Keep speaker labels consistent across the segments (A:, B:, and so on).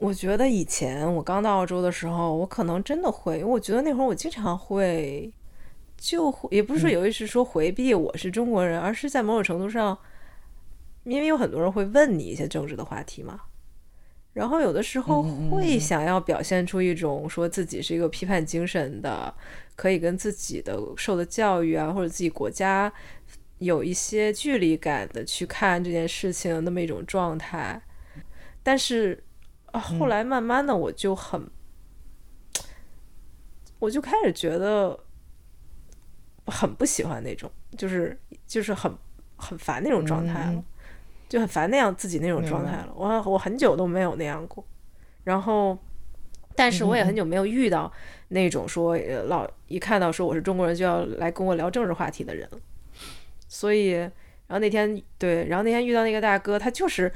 A: 我觉得以前我刚到澳洲的时候，我可能真的会，因为我觉得那会儿我经常会，就会也不是说有意识说回避我是中国人，而是在某种程度上，因为有很多人会问你一些政治的话题嘛，然后有的时候会想要表现出一种说自己是一个批判精神的，可以跟自己的受的教育啊或者自己国家有一些距离感的去看这件事情那么一种状态，但是。啊，后来慢慢的我就很，我就开始觉得很不喜欢那种，就是就是很很烦那种状态了，就很烦那样自己那种状态了。我我很久都没有那样过，然后，但是我也很久没有遇到那种说老一看到说我是中国人就要来跟我聊政治话题的人了。所以，然后那天对，然后那天遇到那个大哥，他就是。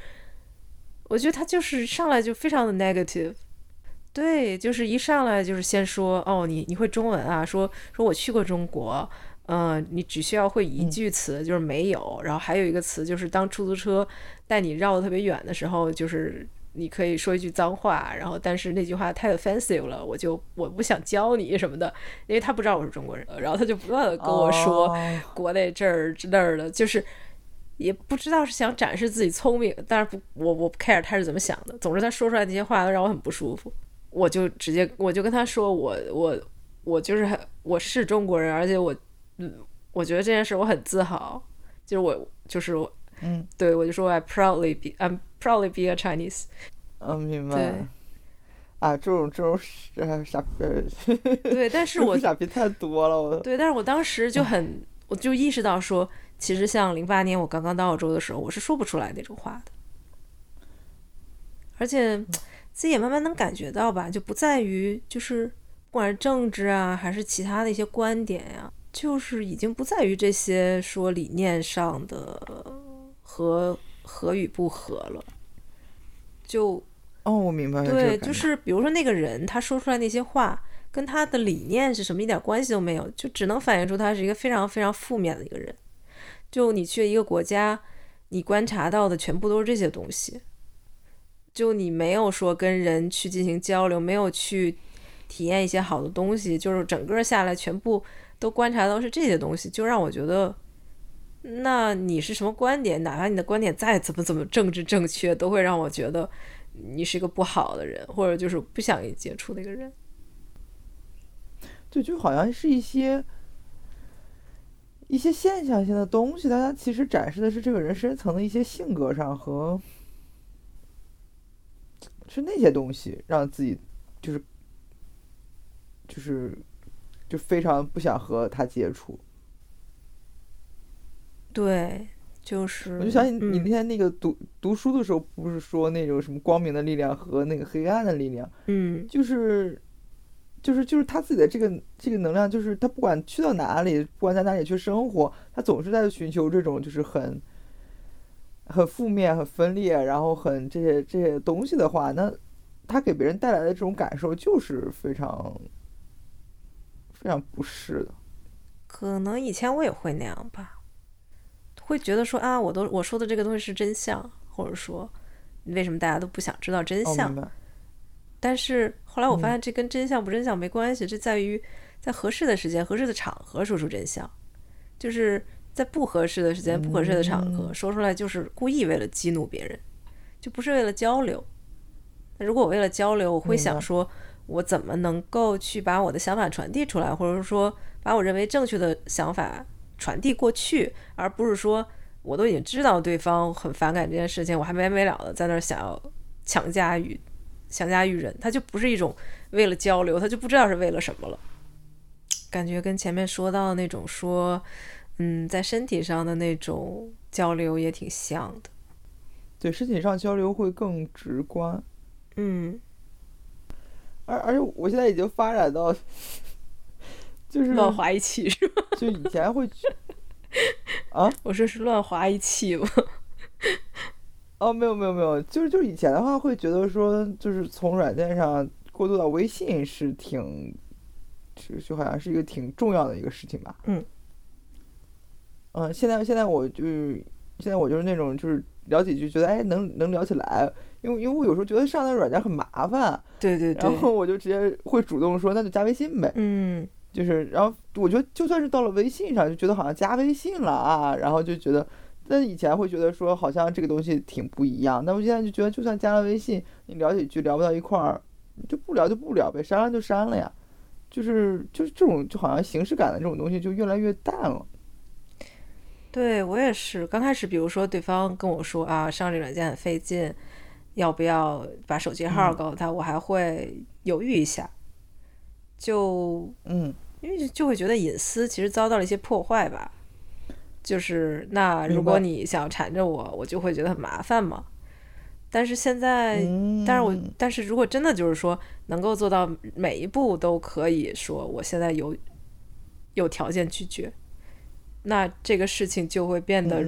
A: 我觉得他就是上来就非常的 negative，对，就是一上来就是先说哦，你你会中文啊？说说我去过中国，嗯，你只需要会一句词，就是没有。然后还有一个词，就是当出租车带你绕的特别远的时候，就是你可以说一句脏话。然后但是那句话太 offensive 了，我就我不想教你什么的，因为他不知道我是中国人。然后他就不断的跟我说国内这儿那儿的，就是。也不知道是想展示自己聪明，但是不，我我不 care 他是怎么想的。总之他说出来那些话都让我很不舒服，我就直接我就跟他说，我我我就是很我是中国人，而且我嗯，我觉得这件事我很自豪，就是我就是我
B: 嗯，
A: 对我就说 I proudly be I'm proudly be a Chinese。
B: 嗯，明白。啊，这种这种傻逼，
A: 对，但是我
B: 傻逼太多了，我
A: 对，但是我当时就很，我就意识到说。其实像零八年我刚刚到澳洲的时候，我是说不出来那种话的，而且自己也慢慢能感觉到吧，就不在于就是不管是政治啊，还是其他的一些观点呀，就是已经不在于这些说理念上的和合与不合了。就
B: 哦，我明白了。
A: 对，就是比如说那个人他说出来那些话，跟他的理念是什么一点关系都没有，就只能反映出他是一个非常非常负面的一个人。就你去一个国家，你观察到的全部都是这些东西。就你没有说跟人去进行交流，没有去体验一些好的东西，就是整个下来全部都观察到是这些东西，就让我觉得，那你是什么观点？哪怕你的观点再怎么怎么政治正确，都会让我觉得你是一个不好的人，或者就是不想跟你接触的一个人。
B: 对，就好像是一些。一些现象性的东西，大家其实展示的是这个人深层的一些性格上和是那些东西，让自己就是就是就非常不想和他接触。
A: 对，就是。
B: 我就想起你那天那个读读书的时候，不是说那种什么光明的力量和那个黑暗的力量？
A: 嗯，
B: 就是。就是就是他自己的这个这个能量，就是他不管去到哪里，不管在哪里去生活，他总是在寻求这种就是很很负面、很分裂，然后很这些这些东西的话，那他给别人带来的这种感受就是非常非常不适的。
A: 可能以前我也会那样吧，会觉得说啊，我都我说的这个东西是真相，或者说为什么大家都不想知道真相？但是后来我发现，这跟真相不真相没关系，这在于在合适的时间、合适的场合说出真相，就是在不合适的时间、不合适的场合说出来，就是故意为了激怒别人，就不是为了交流。那如果我为了交流，我会想说，我怎么能够去把我的想法传递出来，或者说把我认为正确的想法传递过去，而不是说我都已经知道对方很反感这件事情，我还没完没了的在那儿想要强加于。强加于人，他就不是一种为了交流，他就不知道是为了什么了。感觉跟前面说到的那种说，嗯，在身体上的那种交流也挺像的。
B: 对，身体上交流会更直观。
A: 嗯。
B: 而而且我现在已经发展到，就是
A: 乱划一气是吧？
B: 就以前会 啊，
A: 我说是乱划一气吗？
B: 哦，没有没有没有，就是就是以前的话会觉得说，就是从软件上过渡到微信是挺，就就好像是一个挺重要的一个事情吧。
A: 嗯。
B: 嗯，现在现在我就现在我就是那种就是聊几句，觉得哎能能聊起来，因为因为我有时候觉得上那个软件很麻烦，
A: 对对对，
B: 然后我就直接会主动说那就加微信呗，
A: 嗯，
B: 就是然后我觉得就算是到了微信上，就觉得好像加微信了啊，然后就觉得，但以前会觉得说好像这个东西挺不一样，那我现在就觉得就算加了微信，你聊几句聊不到一块儿，就不聊就不聊呗，删了就删了呀，就是就是这种就好像形式感的这种东西就越来越淡了。
A: 对我也是，刚开始比如说对方跟我说啊上这软件很费劲，要不要把手机号告诉他，我还会犹豫一下，就
B: 嗯，
A: 因为就会觉得隐私其实遭到了一些破坏吧。就是那如果你想缠着我，我就会觉得很麻烦嘛。但是现在，
B: 嗯
A: 但是我但是如果真的就是说能够做到每一步都可以说我现在有有条件拒绝，那这个事情就会变得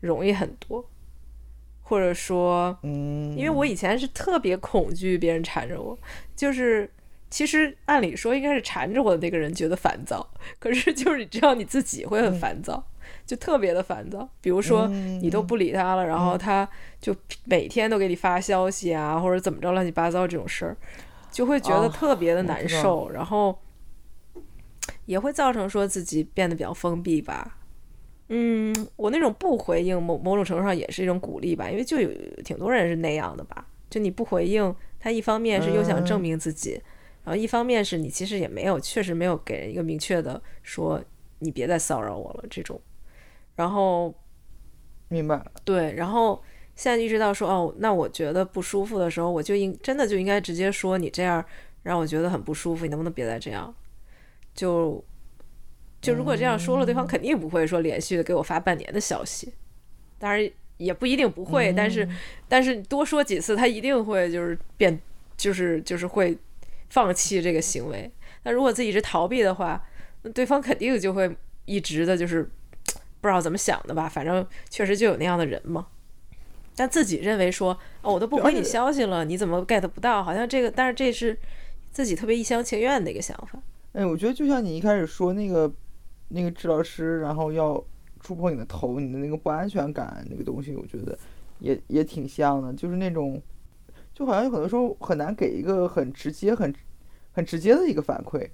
A: 容易很多，或者说，
B: 嗯，
A: 因为我以前是特别恐惧别人缠着我，就是其实按理说应该是缠着我的那个人觉得烦躁，可是就是你知道你自己会很烦躁，就特别的烦躁。比如说你都不理他了，然后他就每天都给你发消息啊，或者怎么着乱七八糟这种事儿，就会觉得
B: 哦
A: 特别的难受，然后也会造成说自己变得比较封闭吧。嗯，我那种不回应某某种程度上也是一种鼓励吧，因为就有挺多人是那样的吧。就你不回应，他一方面是又想证明自己，然后一方面是你其实也没有，确实没有给人一个明确的说你别再骚扰我了这种。然后
B: 明白，
A: 对，然后现在意识到说哦，那我觉得不舒服的时候，我就应真的就应该直接说你这样让我觉得很不舒服，你能不能别再这样？就就如果这样说了，对方肯定不会说连续的给我发半年的消息，当然也不一定不会，但是但是多说几次，他一定会就是变，就是就是会放弃这个行为。那如果自己一直逃避的话，那对方肯定就会一直的就是 不知道怎么想的吧，反正确实就有那样的人嘛。但自己认为说，哦，我都不回你消息了，你怎么 get 不到？好像这个，但是这是自己特别一厢情愿的一个想法。
B: 哎，我觉得就像你一开始说那个那个治疗师，然后要触碰你的头，你的那个不安全感那个东西，我觉得也也挺像的，就是那种就好像有很多时候很难给一个很直接、很 很直接的一个反馈，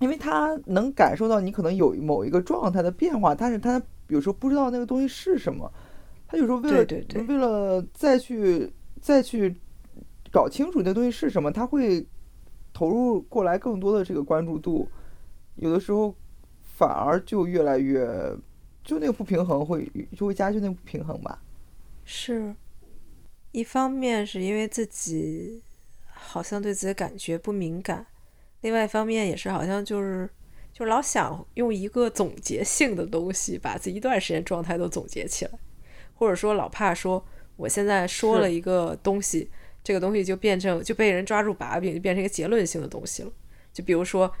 B: 因为他能感受到你可能有某一个状态的变化，但是他有时候不知道那个东西是什么，他有时候为了
A: 对对对
B: 为了再去再去搞清楚那个东西是什么，他会投入过来更多的这个关注度，有的时候反而就越来越，就那个不平衡会就会加剧那个不平衡吧。
A: 是，一方面是因为自己好像对自己的感觉不敏感，另外一方面也是好像就是就老想用一个总结性的东西把自己一段时间状态都总结起来，或者说老怕说我现在说了一个东西，这个东西就变成就被人抓住把柄，就变成一个结论性的东西了。就比如说，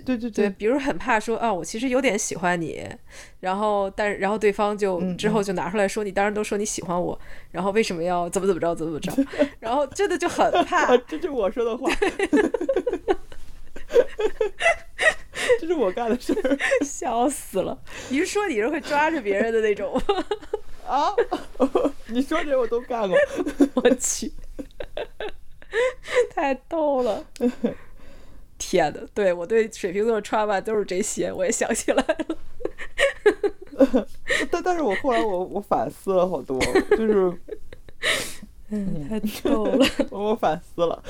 B: 对对
A: 对，，比如很怕说啊，我其实有点喜欢你，然后但是然后对方就
B: 嗯
A: 之后就拿出来说，你当然都说你喜欢我，然后为什么要怎么怎么着怎么怎么着，然后真的就很 怕
B: 啊，，这就是我说的话，这是我干的事儿
A: 笑死了。你是说你是会抓着别人的那种吗？
B: 啊！你说这我都干过。
A: 我去，太逗了。天呐，对我对水瓶座的 trauma 都是这些，我也想起来了。
B: 但但是我后来我我反思了好多，就是
A: 嗯，太逗了。
B: 我反思了。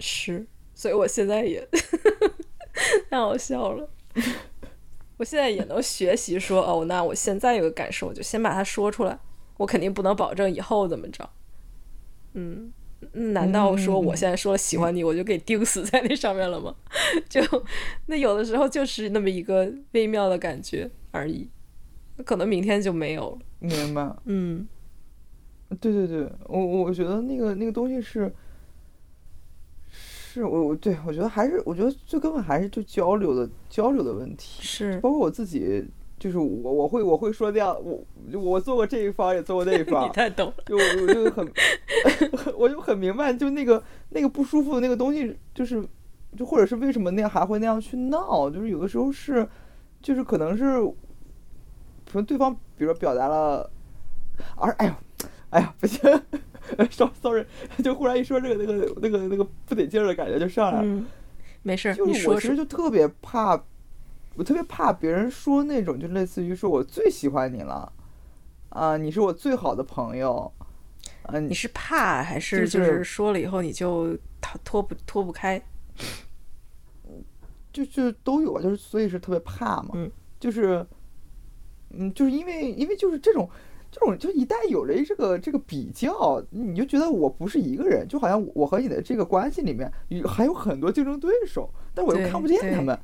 A: 是，所以我现在也太好笑了。我现在也能学习说，哦，那我现在有个感受，我就先把它说出来。我肯定不能保证以后怎么着。嗯，嗯难道说我现在说了喜欢你，我就给钉死在那上面了吗？就那有的时候就是那么一个微妙的感觉而已，可能明天就没有了。
B: 明白。
A: 嗯，
B: 对对对，我我觉得那个那个东西是，是我我对我觉得还是我觉得最根本还是就交流的交流的问题，
A: 是，
B: 包括我自己，就是我我会我会说这样，我我做过这一方也做过那一方
A: 你
B: 方，
A: 太懂了。
B: 就我我就很 我就很明白，就那个那个不舒服的那个东西，就是就或者是为什么那样还会那样去闹，就是有的时候是就是可能是可能对方比如说表达了，而哎呦，哎呀不行，sorry sorry，就忽然一说这个那个那个那个不得劲儿的感觉就上来了。
A: 嗯，没事，
B: 就是我其实就特别怕，我特别怕别人说那种就类似于说我最喜欢你了，啊，你是我最好的朋友，嗯、
A: 你是怕还是
B: 就
A: 就是是说了以后你就脱脱不脱不开？
B: 就就都有啊，就是所以是特别怕嘛，
A: 嗯
B: 就是，嗯，就是因为因为就是这种这种，就一旦有了这个这个比较，你就觉得我不是一个人，就好像我和你的这个关系里面有还有很多竞争对手，但我又看不见他们。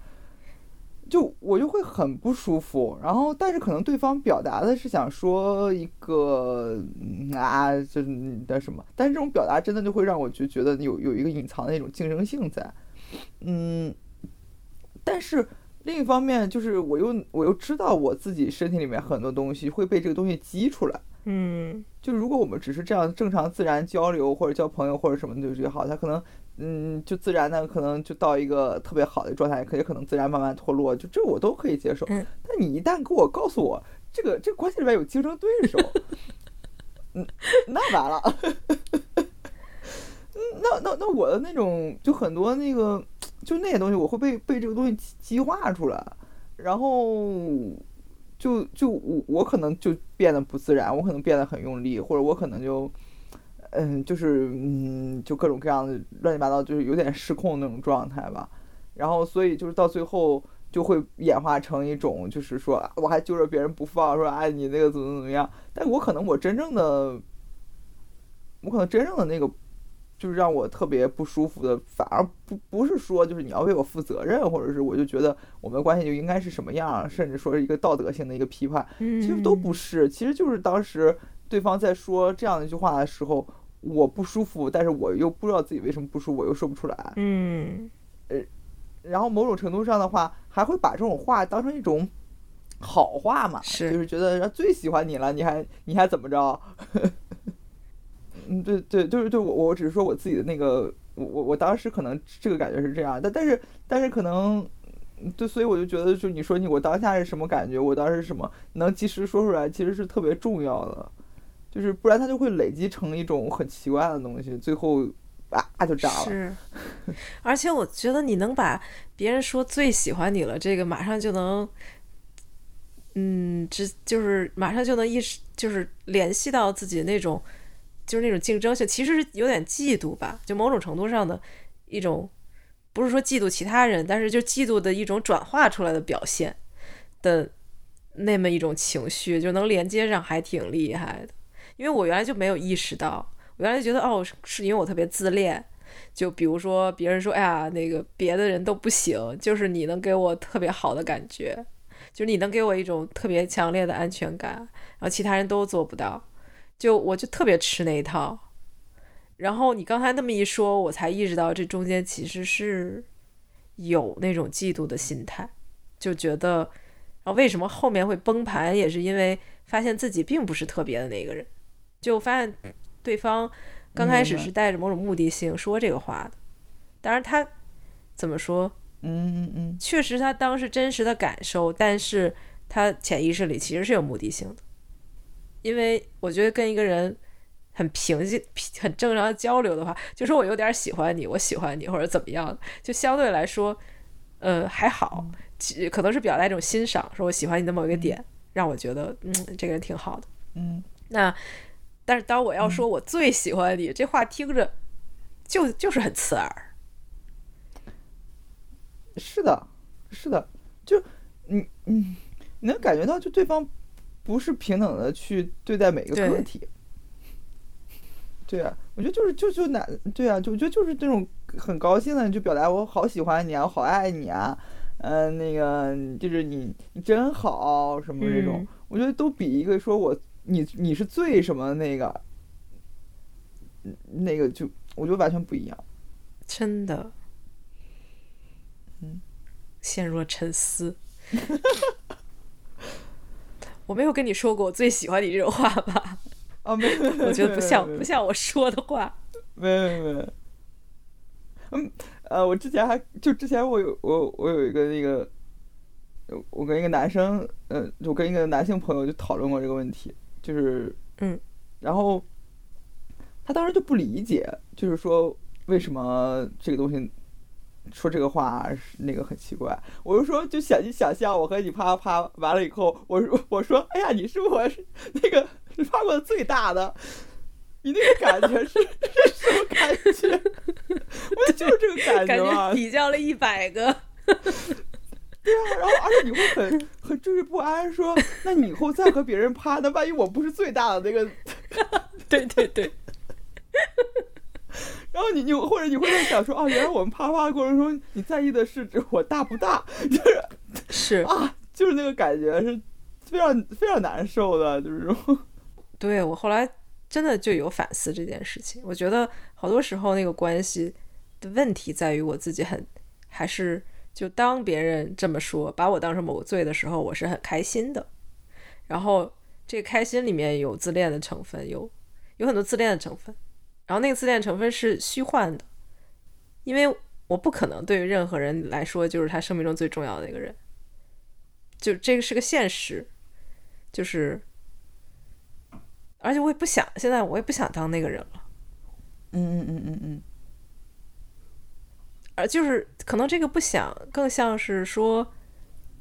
B: 就我就会很不舒服，然后但是可能对方表达的是想说一个嗯啊，就是你的什么，但是这种表达真的就会让我就觉得有有一个隐藏的那种竞争性在，嗯，但是另一方面就是我又我又知道我自己身体里面很多东西会被这个东西激出来，
A: 嗯。
B: 就如果我们只是这样正常自然交流或者交朋友或者什么的就好，他可能嗯就自然的可能就到一个特别好的状态，可也可能自然慢慢脱落，就这我都可以接受。
A: 嗯
B: 但你一旦给我告诉我这个这个关系里面有竞争对手，嗯，那完了。嗯那那那我的那种就很多那个就那些东西，我会被被这个东西激激化出来，然后就就我我可能就变得不自然，我可能变得很用力，或者我可能就嗯就是嗯就各种各样的乱七八糟，就是有点失控那种状态吧。然后所以就是到最后就会演化成一种就是说啊我还揪着别人不放，说哎你那个怎么怎么样，但我可能我真正的我可能真正的那个。就是让我特别不舒服的，反而不不是说就是你要为我负责任，或者是我就觉得我们的关系就应该是什么样，甚至说是一个道德性的一个批判，
A: 嗯，
B: 其实都不是，其实就是当时对方在说这样一句话的时候，我不舒服，但是我又不知道自己为什么不舒服，我又说不出来，
A: 嗯呃
B: 然后某种程度上的话，还会把这种话当成一种好话嘛，
A: 是
B: 就是觉得最喜欢你了，你还你还怎么着？嗯，对对，就是对我我只是说我自己的那个，我我我当时可能这个感觉是这样，但但是但是可能，嗯对，所以我就觉得，就你说你我当下是什么感觉，我当时是什么，能及时说出来，其实是特别重要的，就是不然它就会累积成一种很奇怪的东西，最后啊就炸了。
A: 是，而且我觉得你能把别人说最喜欢你了，这个马上就能，嗯，这就是马上就能意识，就是联系到自己那种，就是那种竞争性，其实是有点嫉妒吧，就某种程度上的一种，不是说嫉妒其他人，但是就嫉妒的一种转化出来的表现的那么一种情绪，就能连接上，还挺厉害的。因为我原来就没有意识到，我原来觉得哦，是因为我特别自恋。就比如说别人说，哎呀，那个别的人都不行，就是你能给我特别好的感觉，就是你能给我一种特别强烈的安全感，然后其他人都做不到，就我就特别吃那一套。然后你刚才那么一说，我才意识到这中间其实是有那种嫉妒的心态，就觉得，然后为什么后面会崩盘，也是因为发现自己并不是特别的那个人，就发现对方刚开始是带着某种目的性说这个话的，当然他怎么说，
B: 嗯嗯嗯，
A: 确实他当时真实的感受，但是他潜意识里其实是有目的性的，因为我觉得跟一个人很平静、很正常的交流的话，就说我有点喜欢你，我喜欢你或者怎么样，就相对来说，呃，还好，其可能是表达一种欣赏，说我喜欢你的某一个点，让我觉得嗯，这个人挺好的。
B: 嗯，
A: 那但是当我要说我最喜欢你，这话听着就就是很刺耳。
B: 是的，是的，就你嗯，你能感觉到，就对方不是平等的去对待每个个体。对啊，我觉得就是就就男，对啊，就我觉得就是这种很高兴的，就表达我好喜欢你啊，我好爱你啊，嗯、那个就是你你真好什么这种，
A: 嗯
B: 我觉得都比一个说我你你是最什么那个，嗯那个就我觉得完全不一样。
A: 真的，
B: 嗯，
A: 陷入了沉思。我没有跟你说过我最喜欢你这种话吧？
B: 啊，没有，
A: 我觉得不像不像我说的话。
B: 没有没有没有。嗯，呃，我之前还就之前我有我我有一个那个，我跟一个男生，呃，我跟一个男性朋友就讨论过这个问题，就是
A: 嗯，
B: 然后他当时就不理解，就是说为什么这个东西说这个话那个很奇怪。我就说，就想你想象我和你啪啪啪完了以后，我说我说，哎呀，你是我是那个你啪过的最大的，你那个感觉是是什么感觉？我就是这个感
A: 感
B: 觉啊
A: 觉，比较了一百个，
B: 对啊，然后而且你会很很惴惴不安，说那你以后再和别人趴，那万一我不是最大的那个，
A: 对对对，
B: 然后你你或者你会在想说啊，原来我们啪啪的过程中，你在意的是指我大不大，就是
A: 是，
B: 啊，就是那个感觉是非常非常难受的，就是说。
A: 对我后来真的就有反思这件事情。我觉得好多时候那个关系的问题在于我自己很还是就当别人这么说，把我当成某个罪的时候，我是很开心的。然后这个开心里面有自恋的成分，有有很多自恋的成分。然后那个自恋成分是虚幻的，因为我不可能对于任何人来说就是他生命中最重要的那个人，就这个是个现实，就是，而且我也不想，现在我也不想当那个人了，
B: 嗯嗯嗯嗯嗯，
A: 而就是可能这个不想更像是说，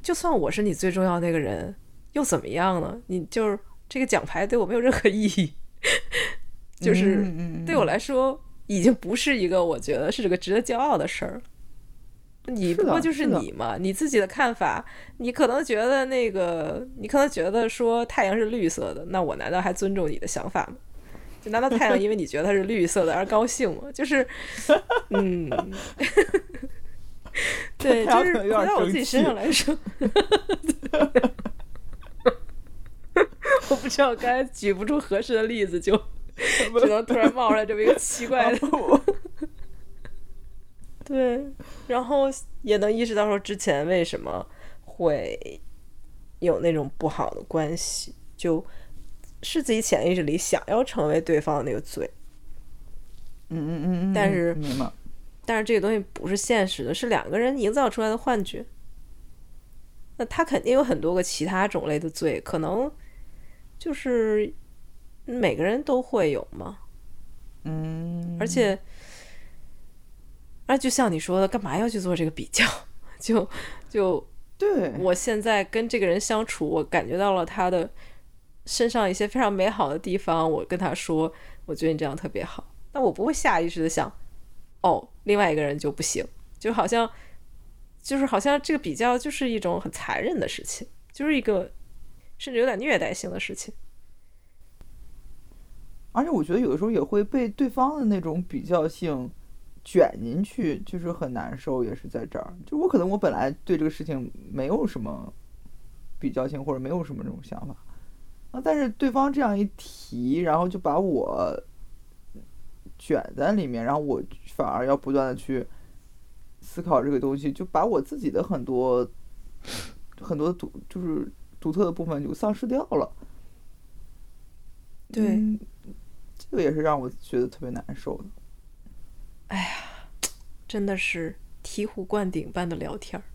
A: 就算我是你最重要那个人，又怎么样呢？你就是这个奖牌对我没有任何意义，就是。对我来说，已经不是一个我觉得是这个值得骄傲的事儿。你不过就是你嘛，你自己的看法，你可能觉得那个，你可能觉得说太阳是绿色的，那我难道还尊重你的想法吗？就难道太阳因为你觉得它是绿色的而高兴吗？就是，嗯，对，就是回到我自己身上来说，我不知道该举不出合适的例子，就只能突然冒出来这么一个奇怪的，对，然后也能意识到说之前为什么会有那种不好的关系，就是自己潜意识里想要成为对方的那个罪，
B: 嗯嗯嗯嗯，
A: 但是。但是这个东西不是现实的，是两个人营造出来的幻觉。那他肯定有很多个其他种类的罪，可能就是每个人都会有嘛。
B: 嗯，
A: 而且，而就像你说的，干嘛要去做这个比较？就就
B: 对，
A: 我现在跟这个人相处，我感觉到了他的身上一些非常美好的地方。我跟他说，我觉得你这样特别好。但我不会下意识的想，哦，另外一个人就不行，就好像就是好像这个比较就是一种很残忍的事情，就是一个甚至有点虐待性的事情。
B: 而且我觉得有的时候也会被对方的那种比较性卷进去，就是很难受，也是在这儿。就我可能我本来对这个事情没有什么比较性，或者没有什么这种想法啊，但是对方这样一提，然后就把我卷在里面，然后我反而要不断的去思考这个东西，就把我自己的很多很多独就是独特的部分就丧失掉了。
A: 对
B: 嗯这个也是让我觉得特别难受的。
A: 哎呀真的是醍醐灌顶般的聊天儿。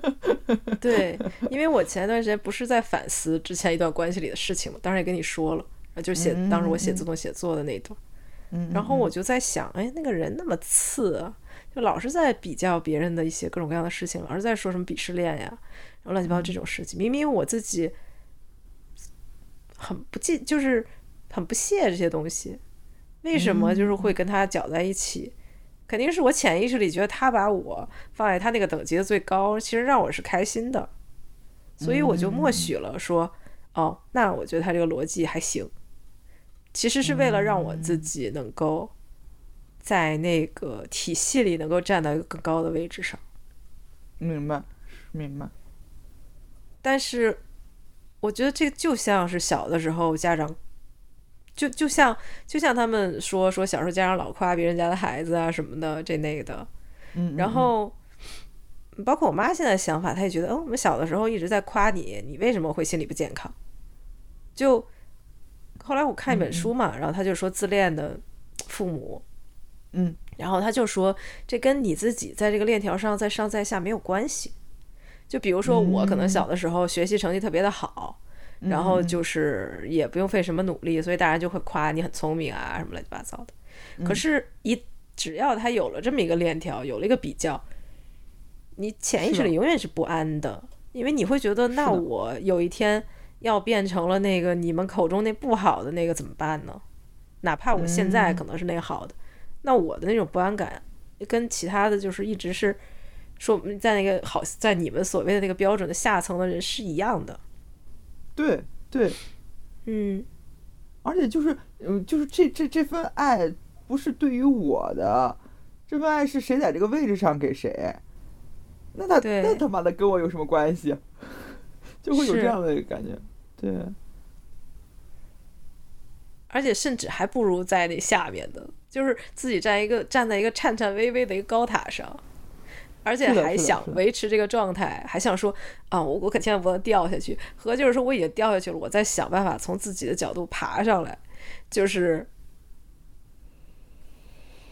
A: 对，因为我前一段时间不是在反思之前一段关系里的事情嘛，当然也跟你说了，啊就写当时我写自动写作的那一段，
B: 嗯，
A: 然后我就在想，哎，那个人那么次啊，就老是在比较别人的一些各种各样的事情，老是在说什么鄙视链呀，然后乱七八糟这种事情，明明我自己很不记，就是很不屑这些东西，为什么就是会跟他搅在一起？肯定是我潜意识里觉得他把我放在他那个等级的最高，其实让我是开心的，所以我就默许了说，哦，那我觉得他这个逻辑还行。其实是为了让我自己能够在那个体系里能够站到一个更高的位置上。
B: 明白，明白。
A: 但是我觉得这就像是小的时候家长，就就像就像他们说说小时候家长老夸别人家的孩子啊什么的这那个的，
B: 嗯，
A: 然后包括我妈现在想法，她也觉得，哦，我们小的时候一直在夸你，你为什么会心理不健康？就后来我看一本书嘛，然后他就说自恋的父母，
B: 嗯。
A: 然后他就说这跟你自己在这个链条上在上在下没有关系，就比如说我可能小的时候学习成绩特别的好，然后
B: 嗯
A: 就是也不用费什么努力，所以大家就会夸你很聪明啊什么乱七八糟的。
B: 嗯
A: 可是，一只要他有了这么一个链条，有了一个比较，你潜意识里永远是不安的，因为你会觉得，那我有一天要变成了那个你们口中那不好的那个怎么办呢？哪怕我现在
B: 嗯
A: 可能是那个好的，那我的那种不安感跟其他的就是一直是说在那个好在你们所谓的那个标准的下层的人是一样的。
B: 对对，
A: 嗯，
B: 而且就是嗯，就是这这这份爱不是对于我的，这份爱是谁在这个位置上给谁，那他那他妈的跟我有什么关系？就会有这样的感觉，对。
A: 而且甚至还不如在那下面的，就是自己站一个站在一个颤颤巍巍的一个高塔上，而且还想维持这个状态，还想说啊，我我可千万不能掉下去。和就是说我已经掉下去了，我再想办法从自己的角度爬上来，就是，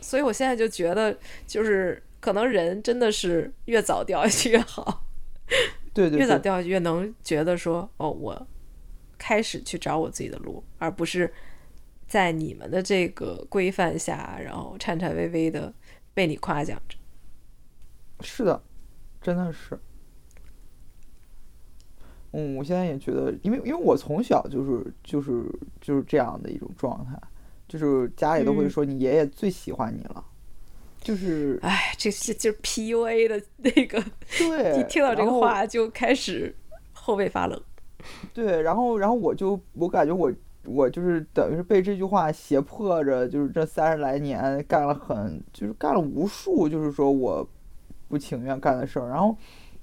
A: 所以我现在就觉得，就是可能人真的是越早掉下去越好，
B: 对 对对，
A: 越早掉下去越能觉得说，哦，我开始去找我自己的路，而不是在你们的这个规范下，然后颤颤巍巍的被你夸奖着。
B: 是的，真的是。嗯，我现在也觉得，因为因为我从小就是就是就是这样的一种状态，就是家里都会
A: 嗯
B: 说你爷爷最喜欢你了，就是
A: 哎，这是就是 PUA 的那个，
B: 对，
A: 一听到这个话就开始后背发冷。
B: 对，然后然后我就我感觉我我就是等于是被这句话胁迫着，就是这三十来年干了很就是干了无数，就是说我不情愿干的事儿，然后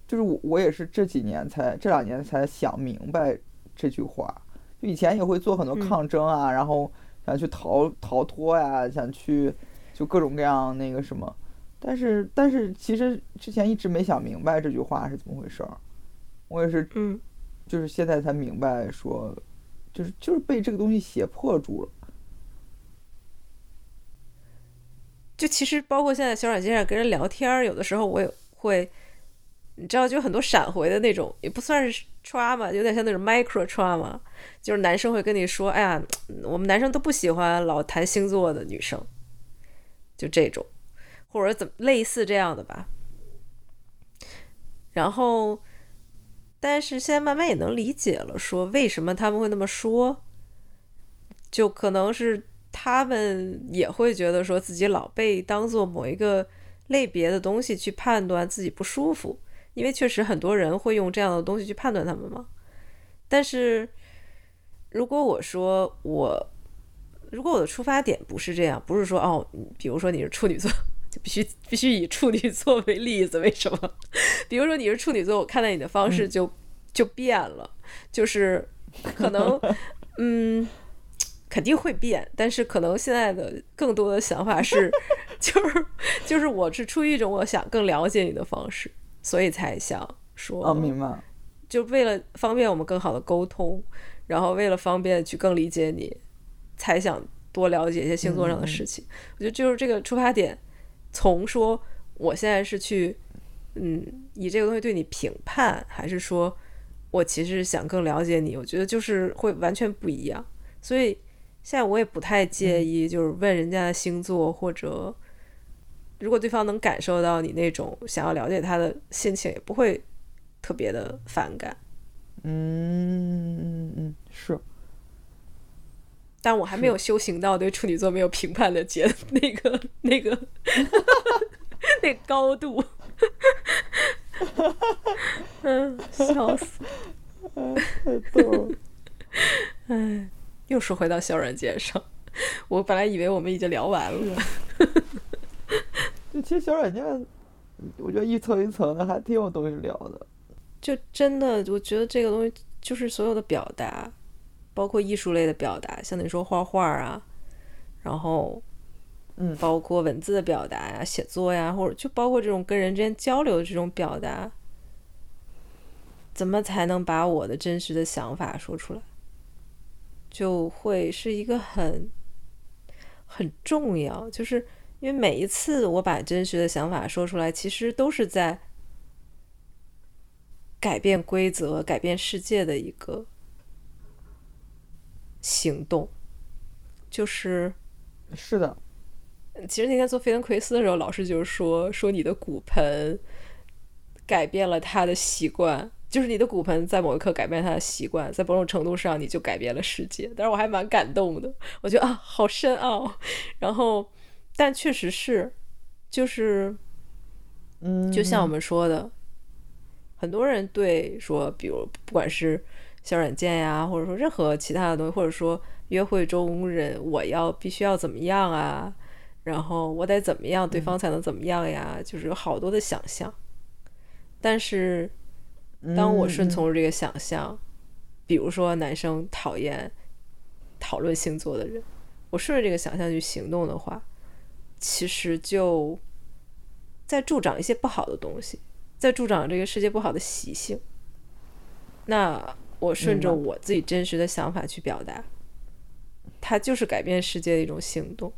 B: 就是我我也是这几年才这两年才想明白这句话，就以前也会做很多
A: 嗯。
B: 抗争啊，然后想去逃逃脱呀，想去就各种各样那个什么，但是但是其实之前一直没想明白这句话是怎么回事儿，我也是
A: 嗯，
B: 就是现在才明白说，就是就是被这个东西胁迫住了。
A: 就其实包括现在小软件上跟人聊天儿，有的时候我也会，你知道，就很多闪回的那种，也不算是 trauma，有点像那种 micro trauma，就是男生会跟你说，哎呀，我们男生都不喜欢老谈星座的女生，就这种，或者怎么类似这样的吧。然后，但是现在慢慢也能理解了，说为什么他们会那么说，就可能是他们也会觉得说自己老被当做某一个类别的东西去判断自己不舒服，因为确实很多人会用这样的东西去判断他们嘛。但是如果我说我，如果我的出发点不是这样，不是说哦，比如说你是处女座，就必须必须以处女座为例子，为什么？比如说你是处女座，我看待你的方式就、就变了，就是可能 嗯。肯定会变，但是可能现在的更多的想法是，就是就是我是出于一种我想更了解你的方式，所以才想说，
B: 哦，明白。
A: 就为了方便我们更好的沟通，然后为了方便去更理解你，才想多了解一些星座上的事情。我觉得就是这个出发点，从说我现在是去，嗯，以这个东西对你评判，还是说我其实想更了解你，我觉得就是会完全不一样。所以现在我也不太介意，就是问人家的星座，或者如果对方能感受到你那种想要了解他的心情，也不会特别的反感。
B: 嗯嗯嗯，是。
A: 但我还没有修行到对处女座没有评判的阶 那个那个 那高度。嗯，笑死！
B: 太逗了。
A: 哎，又说回到小软件上，我本来以为我们已经聊完了。
B: 就 其实小软件，我觉得一层一层的还挺有东西聊的。
A: 就真的，我觉得这个东西就是所有的表达，包括艺术类的表达，像你说画画啊，然后，
B: 嗯
A: 包括文字的表达呀、写作呀，或者就包括这种跟人之间交流的这种表达，怎么才能把我的真实的想法说出来，就会是一个很很重要，就是因为每一次我把真实的想法说出来，其实都是在改变规则、改变世界的一个行动，就是
B: 是的。
A: 其实那天做菲登奎斯的时候，老师就是说说你的骨盆改变了他的习惯，就是你的骨盆在某一刻改变他的习惯，在某种程度上你就改变了世界。但是我还蛮感动的，我觉得啊，好深奥。然后，但确实是，就是，
B: 嗯，
A: 就像我们说的，很多人对说，比如不管是小软件呀，或者说任何其他的东西，或者说约会中人我要必须要怎么样啊，然后我得怎么样，对方才能怎么样呀，就是有好多的想象。但是当我顺
B: 嗯
A: 从这个想象，比如说男生讨厌讨论星座的人，我顺着这个想象去行动的话，其实就在助长一些不好的东西，在助长这个世界不好的习性。那我顺着我自己真实的想法去表达，它就是改变世界的一种行动。